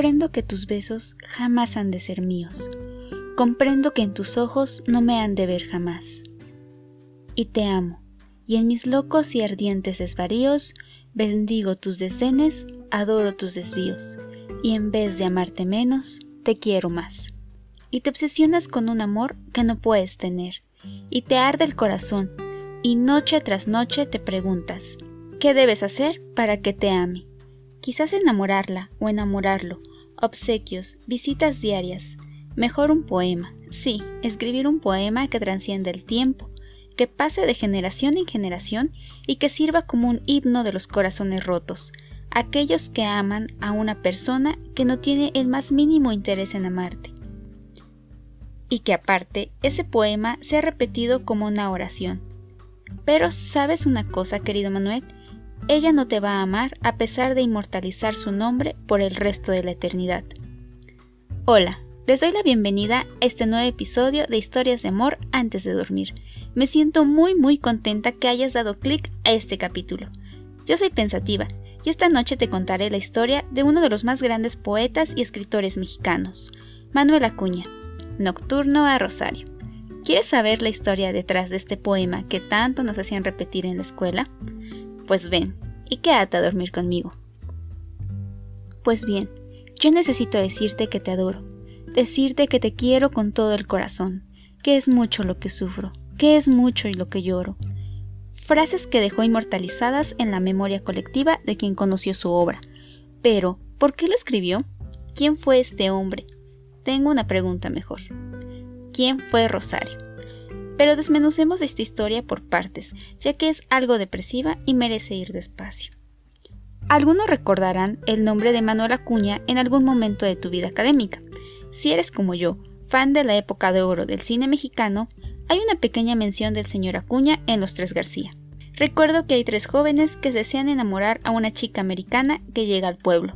Comprendo que tus besos jamás han de ser míos. Comprendo que en tus ojos no me han de ver jamás. Y te amo, y en mis locos y ardientes desvaríos bendigo tus desdenes, adoro tus desvíos, y en vez de amarte menos, te quiero más. Y te obsesionas con un amor que no puedes tener, y te arde el corazón, y noche tras noche te preguntas, ¿qué debes hacer para que te ame? Quizás enamorarla o enamorarlo, obsequios, visitas diarias, mejor un poema, sí, escribir un poema que transcienda el tiempo, que pase de generación en generación y que sirva como un himno de los corazones rotos, aquellos que aman a una persona que no tiene el más mínimo interés en amarte. Y que aparte ese poema sea repetido como una oración. Pero ¿sabes una cosa, querido Manuel? Ella no te va a amar a pesar de inmortalizar su nombre por el resto de la eternidad. Hola, les doy la bienvenida a este nuevo episodio de Historias de Amor antes de dormir. Me siento muy muy contenta que hayas dado clic a este capítulo. Yo soy pensativa y esta noche te contaré la historia de uno de los más grandes poetas y escritores mexicanos, Manuel Acuña, Nocturno a Rosario. ¿Quieres saber la historia detrás de este poema que tanto nos hacían repetir en la escuela? Pues ven, y quédate a dormir conmigo. Pues bien, yo necesito decirte que te adoro, decirte que te quiero con todo el corazón, que es mucho lo que sufro, que es mucho y lo que lloro. Frases que dejó inmortalizadas en la memoria colectiva de quien conoció su obra. Pero, ¿por qué lo escribió? ¿Quién fue este hombre? Tengo una pregunta mejor. ¿Quién fue Rosario? Pero desmenucemos esta historia por partes, ya que es algo depresiva y merece ir despacio. Algunos recordarán el nombre de Manuel Acuña en algún momento de tu vida académica. Si eres como yo, fan de la época de oro del cine mexicano, hay una pequeña mención del señor Acuña en Los Tres García. Recuerdo que hay tres jóvenes que desean enamorar a una chica americana que llega al pueblo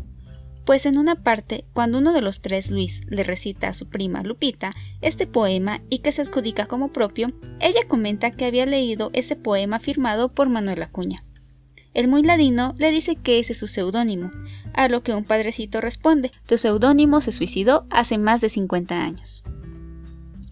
pues en una parte, cuando uno de los tres, Luis, le recita a su prima Lupita este poema y que se adjudica como propio, ella comenta que había leído ese poema firmado por Manuel Acuña. El muy ladino le dice que ese es su seudónimo, a lo que un padrecito responde, tu seudónimo se suicidó hace más de 50 años.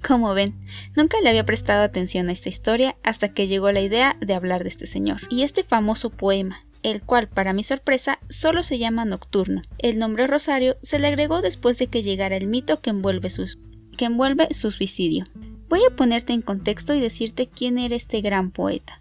Como ven, nunca le había prestado atención a esta historia hasta que llegó la idea de hablar de este señor. Y este famoso poema, el cual, para mi sorpresa, solo se llama Nocturno. El nombre Rosario se le agregó después de que llegara el mito que envuelve, que envuelve su suicidio. Voy a ponerte en contexto y decirte quién era este gran poeta.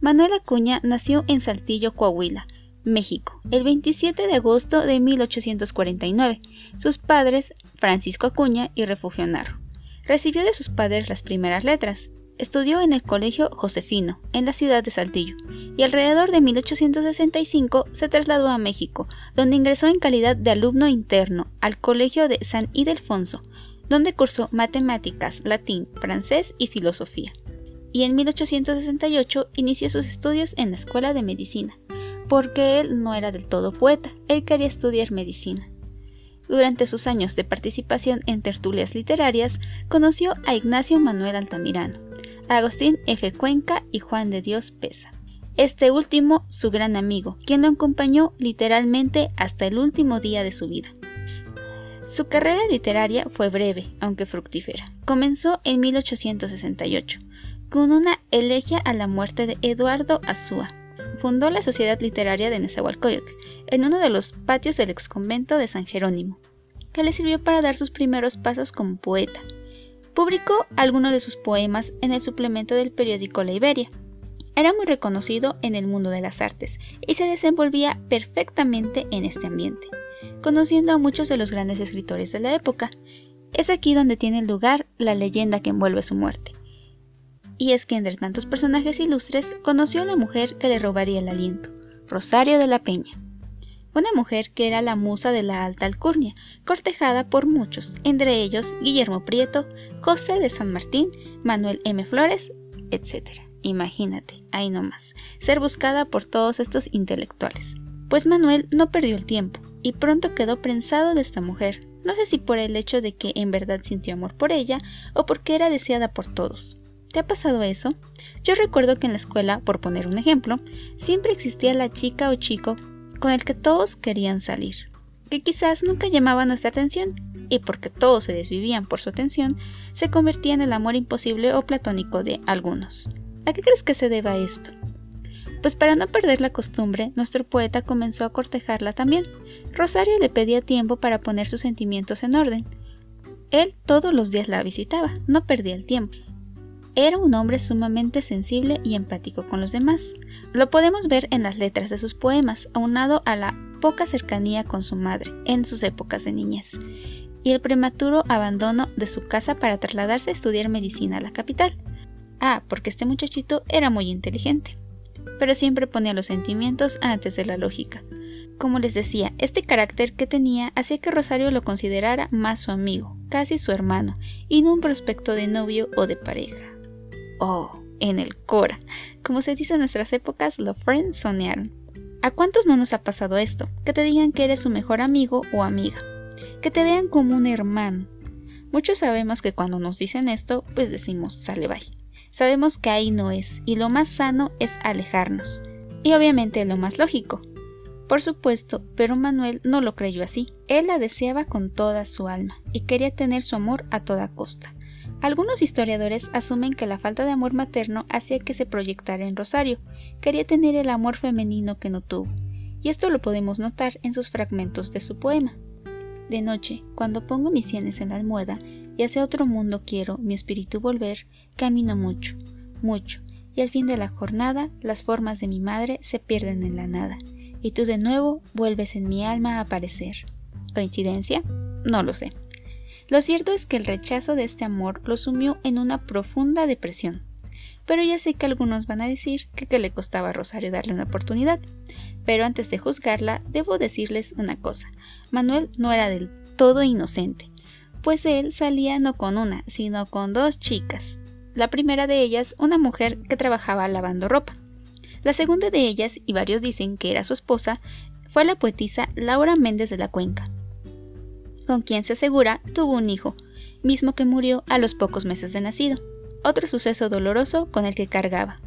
Manuel Acuña nació en Saltillo, Coahuila, México, el 27 de agosto de 1849. Sus padres, Francisco Acuña y Refugio Narro. Recibió de sus padres las primeras letras, Estudió en el Colegio Josefino, en la ciudad de Saltillo, y alrededor de 1865 se trasladó a México, donde ingresó en calidad de alumno interno al Colegio de San Ildefonso, donde cursó matemáticas, latín, francés y filosofía. Y en 1868 inició sus estudios en la Escuela de Medicina, porque él no era del todo poeta, él quería estudiar medicina. Durante sus años de participación en tertulias literarias, conoció a Ignacio Manuel Altamirano, Agustín F. Cuenca y Juan de Dios Pesa. Este último, su gran amigo, quien lo acompañó literalmente hasta el último día de su vida. Su carrera literaria fue breve, aunque fructífera. Comenzó en 1868, con una elegia a la muerte de Eduardo Azúa. Fundó la Sociedad Literaria de Nezahualcóyotl, en uno de los patios del exconvento de San Jerónimo, que le sirvió para dar sus primeros pasos como poeta. Publicó algunos de sus poemas en el suplemento del periódico La Iberia. Era muy reconocido en el mundo de las artes y se desenvolvía perfectamente en este ambiente, conociendo a muchos de los grandes escritores de la época. Es aquí donde tiene lugar la leyenda que envuelve su muerte. Y es que entre tantos personajes ilustres conoció a la mujer que le robaría el aliento, Rosario de la Peña una mujer que era la musa de la alta alcurnia, cortejada por muchos, entre ellos Guillermo Prieto, José de San Martín, Manuel M. Flores, etc. Imagínate, ahí nomás, ser buscada por todos estos intelectuales. Pues Manuel no perdió el tiempo y pronto quedó prensado de esta mujer, no sé si por el hecho de que en verdad sintió amor por ella o porque era deseada por todos. ¿Te ha pasado eso? Yo recuerdo que en la escuela, por poner un ejemplo, siempre existía la chica o chico con el que todos querían salir, que quizás nunca llamaba nuestra atención, y porque todos se desvivían por su atención, se convertía en el amor imposible o platónico de algunos. ¿A qué crees que se deba esto? Pues para no perder la costumbre, nuestro poeta comenzó a cortejarla también. Rosario le pedía tiempo para poner sus sentimientos en orden. Él todos los días la visitaba, no perdía el tiempo. Era un hombre sumamente sensible y empático con los demás. Lo podemos ver en las letras de sus poemas, aunado a la poca cercanía con su madre en sus épocas de niñez y el prematuro abandono de su casa para trasladarse a estudiar medicina a la capital. Ah, porque este muchachito era muy inteligente, pero siempre ponía los sentimientos antes de la lógica. Como les decía, este carácter que tenía hacía que Rosario lo considerara más su amigo, casi su hermano, y no un prospecto de novio o de pareja. Oh, en el Cora. Como se dice en nuestras épocas, los friends soñaron. ¿A cuántos no nos ha pasado esto? Que te digan que eres su mejor amigo o amiga, que te vean como un hermano. Muchos sabemos que cuando nos dicen esto, pues decimos, sale bye. Sabemos que ahí no es, y lo más sano es alejarnos. Y obviamente lo más lógico. Por supuesto, pero Manuel no lo creyó así. Él la deseaba con toda su alma, y quería tener su amor a toda costa. Algunos historiadores asumen que la falta de amor materno hacía que se proyectara en Rosario. Quería tener el amor femenino que no tuvo, y esto lo podemos notar en sus fragmentos de su poema. De noche, cuando pongo mis sienes en la almohada y hacia otro mundo quiero mi espíritu volver, camino mucho, mucho, y al fin de la jornada las formas de mi madre se pierden en la nada, y tú de nuevo vuelves en mi alma a aparecer. ¿Coincidencia? No lo sé. Lo cierto es que el rechazo de este amor lo sumió en una profunda depresión. Pero ya sé que algunos van a decir que, que le costaba a Rosario darle una oportunidad. Pero antes de juzgarla, debo decirles una cosa. Manuel no era del todo inocente, pues él salía no con una, sino con dos chicas. La primera de ellas, una mujer que trabajaba lavando ropa. La segunda de ellas, y varios dicen que era su esposa, fue la poetisa Laura Méndez de la Cuenca, con quien se asegura tuvo un hijo, mismo que murió a los pocos meses de nacido. Otro suceso doloroso con el que cargaba.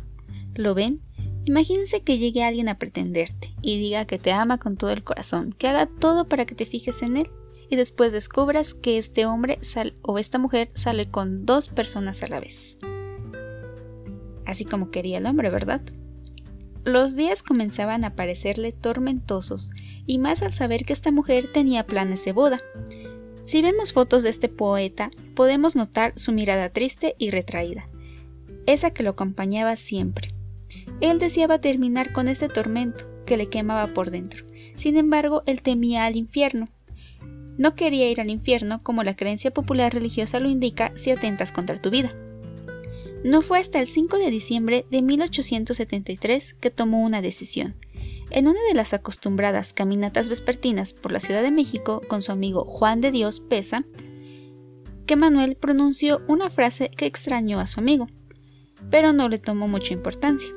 ¿Lo ven? Imagínense que llegue alguien a pretenderte y diga que te ama con todo el corazón, que haga todo para que te fijes en él y después descubras que este hombre o esta mujer sale con dos personas a la vez. Así como quería el hombre, ¿verdad? Los días comenzaban a parecerle tormentosos y más al saber que esta mujer tenía planes de boda. Si vemos fotos de este poeta, podemos notar su mirada triste y retraída, esa que lo acompañaba siempre él deseaba terminar con este tormento que le quemaba por dentro. Sin embargo, él temía al infierno. No quería ir al infierno como la creencia popular religiosa lo indica si atentas contra tu vida. No fue hasta el 5 de diciembre de 1873 que tomó una decisión. En una de las acostumbradas caminatas vespertinas por la Ciudad de México con su amigo Juan de Dios Pesa, que Manuel pronunció una frase que extrañó a su amigo, pero no le tomó mucha importancia.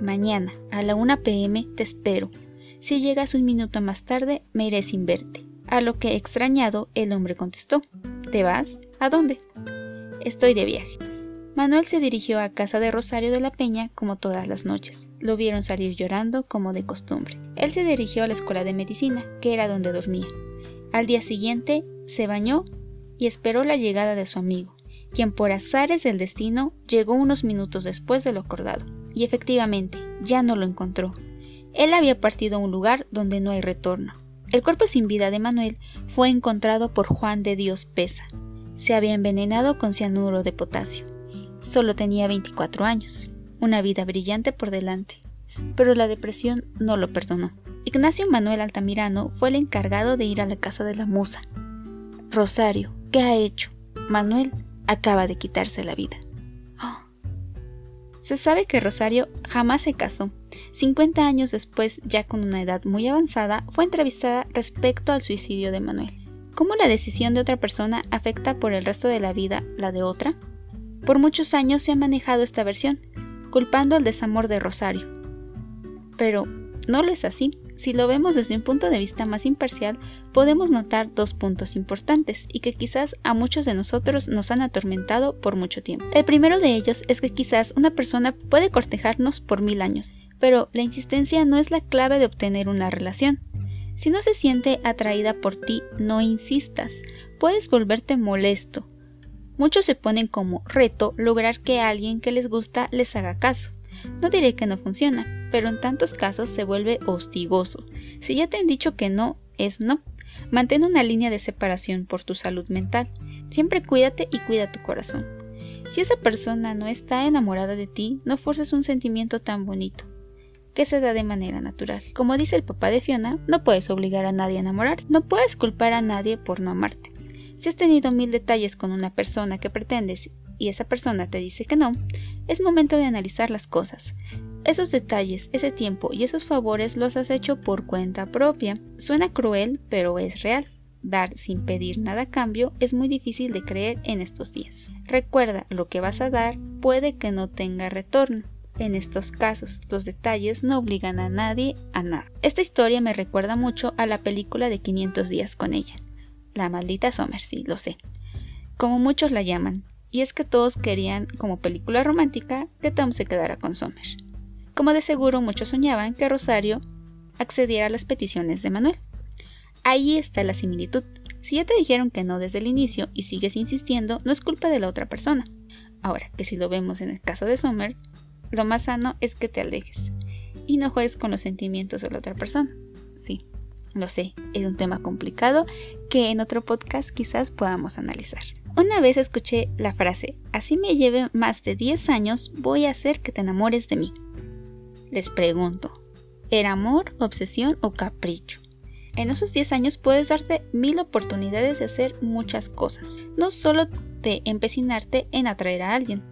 Mañana, a la 1 pm, te espero. Si llegas un minuto más tarde, me iré sin verte. A lo que, extrañado, el hombre contestó. ¿Te vas? ¿A dónde? Estoy de viaje. Manuel se dirigió a casa de Rosario de la Peña como todas las noches. Lo vieron salir llorando como de costumbre. Él se dirigió a la escuela de medicina, que era donde dormía. Al día siguiente se bañó y esperó la llegada de su amigo, quien por azares del destino llegó unos minutos después de lo acordado y efectivamente ya no lo encontró. Él había partido a un lugar donde no hay retorno. El cuerpo sin vida de Manuel fue encontrado por Juan de Dios Pesa. Se había envenenado con cianuro de potasio. Solo tenía 24 años, una vida brillante por delante, pero la depresión no lo perdonó. Ignacio Manuel Altamirano fue el encargado de ir a la casa de la musa. Rosario, ¿qué ha hecho? Manuel acaba de quitarse la vida. Se sabe que Rosario jamás se casó. 50 años después, ya con una edad muy avanzada, fue entrevistada respecto al suicidio de Manuel. ¿Cómo la decisión de otra persona afecta por el resto de la vida la de otra? Por muchos años se ha manejado esta versión, culpando al desamor de Rosario. Pero no lo es así. Si lo vemos desde un punto de vista más imparcial, podemos notar dos puntos importantes y que quizás a muchos de nosotros nos han atormentado por mucho tiempo. El primero de ellos es que quizás una persona puede cortejarnos por mil años, pero la insistencia no es la clave de obtener una relación. Si no se siente atraída por ti, no insistas. Puedes volverte molesto. Muchos se ponen como reto lograr que alguien que les gusta les haga caso. No diré que no funciona, pero en tantos casos se vuelve hostigoso. Si ya te han dicho que no, es no. Mantén una línea de separación por tu salud mental. Siempre cuídate y cuida tu corazón. Si esa persona no está enamorada de ti, no forces un sentimiento tan bonito que se da de manera natural. Como dice el papá de Fiona, no puedes obligar a nadie a enamorarse, no puedes culpar a nadie por no amarte. Si has tenido mil detalles con una persona que pretendes y esa persona te dice que no, es momento de analizar las cosas. Esos detalles, ese tiempo y esos favores los has hecho por cuenta propia. Suena cruel, pero es real. Dar sin pedir nada a cambio es muy difícil de creer en estos días. Recuerda, lo que vas a dar puede que no tenga retorno. En estos casos, los detalles no obligan a nadie a nada. Esta historia me recuerda mucho a la película de 500 días con ella. La maldita Summer, sí, lo sé. Como muchos la llaman. Y es que todos querían, como película romántica, que Tom se quedara con Summer. Como de seguro muchos soñaban que Rosario accediera a las peticiones de Manuel. Ahí está la similitud. Si ya te dijeron que no desde el inicio y sigues insistiendo, no es culpa de la otra persona. Ahora, que si lo vemos en el caso de Summer, lo más sano es que te alejes y no juegues con los sentimientos de la otra persona. Lo sé, es un tema complicado que en otro podcast quizás podamos analizar. Una vez escuché la frase, así me lleve más de 10 años, voy a hacer que te enamores de mí. Les pregunto, ¿era amor, obsesión o capricho? En esos 10 años puedes darte mil oportunidades de hacer muchas cosas, no solo de empecinarte en atraer a alguien.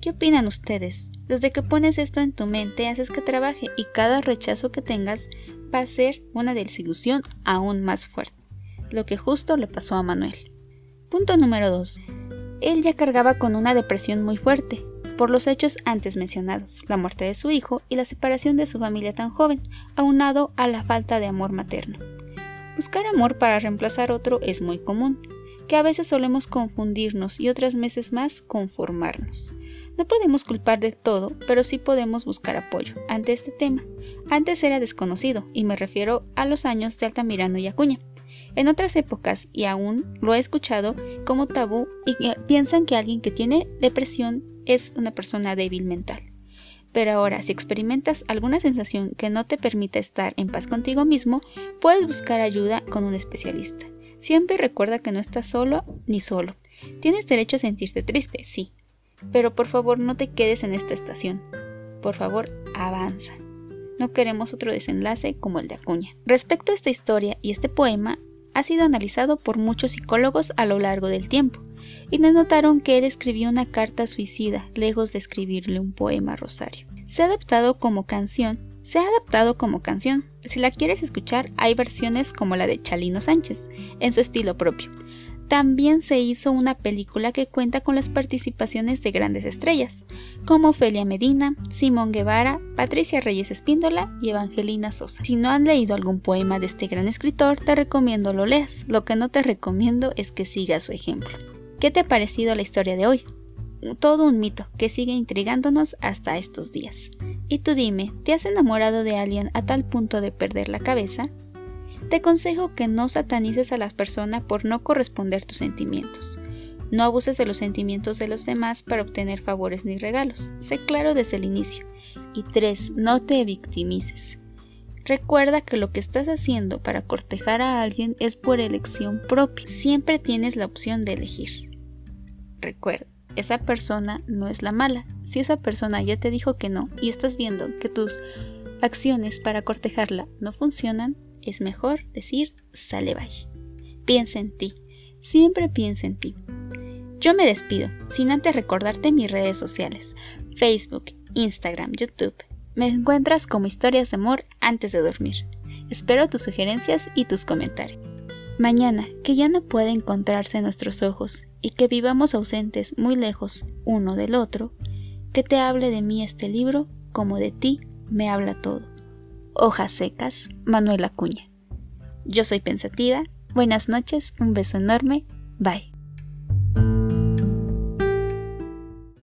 ¿Qué opinan ustedes? Desde que pones esto en tu mente, haces que trabaje y cada rechazo que tengas va a ser una desilusión aún más fuerte, lo que justo le pasó a Manuel. Punto número 2. Él ya cargaba con una depresión muy fuerte, por los hechos antes mencionados, la muerte de su hijo y la separación de su familia tan joven, aunado a la falta de amor materno. Buscar amor para reemplazar otro es muy común, que a veces solemos confundirnos y otras veces más conformarnos. No podemos culpar de todo, pero sí podemos buscar apoyo ante este tema. Antes era desconocido, y me refiero a los años de Altamirano y Acuña. En otras épocas, y aún lo he escuchado como tabú, y piensan que alguien que tiene depresión es una persona débil mental. Pero ahora, si experimentas alguna sensación que no te permita estar en paz contigo mismo, puedes buscar ayuda con un especialista. Siempre recuerda que no estás solo ni solo. Tienes derecho a sentirte triste, sí, pero por favor no te quedes en esta estación. Por favor, avanza. No queremos otro desenlace como el de Acuña. Respecto a esta historia y este poema, ha sido analizado por muchos psicólogos a lo largo del tiempo, y notaron que él escribió una carta suicida, lejos de escribirle un poema a Rosario. Se ha adaptado como canción, se ha adaptado como canción. Si la quieres escuchar, hay versiones como la de Chalino Sánchez, en su estilo propio, también se hizo una película que cuenta con las participaciones de grandes estrellas, como Ofelia Medina, Simón Guevara, Patricia Reyes Espíndola y Evangelina Sosa. Si no han leído algún poema de este gran escritor, te recomiendo lo leas. Lo que no te recomiendo es que sigas su ejemplo. ¿Qué te ha parecido la historia de hoy? Todo un mito que sigue intrigándonos hasta estos días. Y tú dime, ¿te has enamorado de alguien a tal punto de perder la cabeza? Te aconsejo que no satanices a la persona por no corresponder tus sentimientos. No abuses de los sentimientos de los demás para obtener favores ni regalos. Sé claro desde el inicio. Y 3. No te victimices. Recuerda que lo que estás haciendo para cortejar a alguien es por elección propia. Siempre tienes la opción de elegir. Recuerda, esa persona no es la mala. Si esa persona ya te dijo que no y estás viendo que tus acciones para cortejarla no funcionan, es mejor decir sale bye. Piensa en ti, siempre piensa en ti. Yo me despido, sin antes recordarte mis redes sociales, Facebook, Instagram, YouTube. Me encuentras como historias de amor antes de dormir. Espero tus sugerencias y tus comentarios. Mañana, que ya no puede encontrarse nuestros ojos y que vivamos ausentes muy lejos uno del otro, que te hable de mí este libro como de ti me habla todo. Hojas secas, Manuel Acuña. Yo soy pensativa. Buenas noches, un beso enorme. Bye.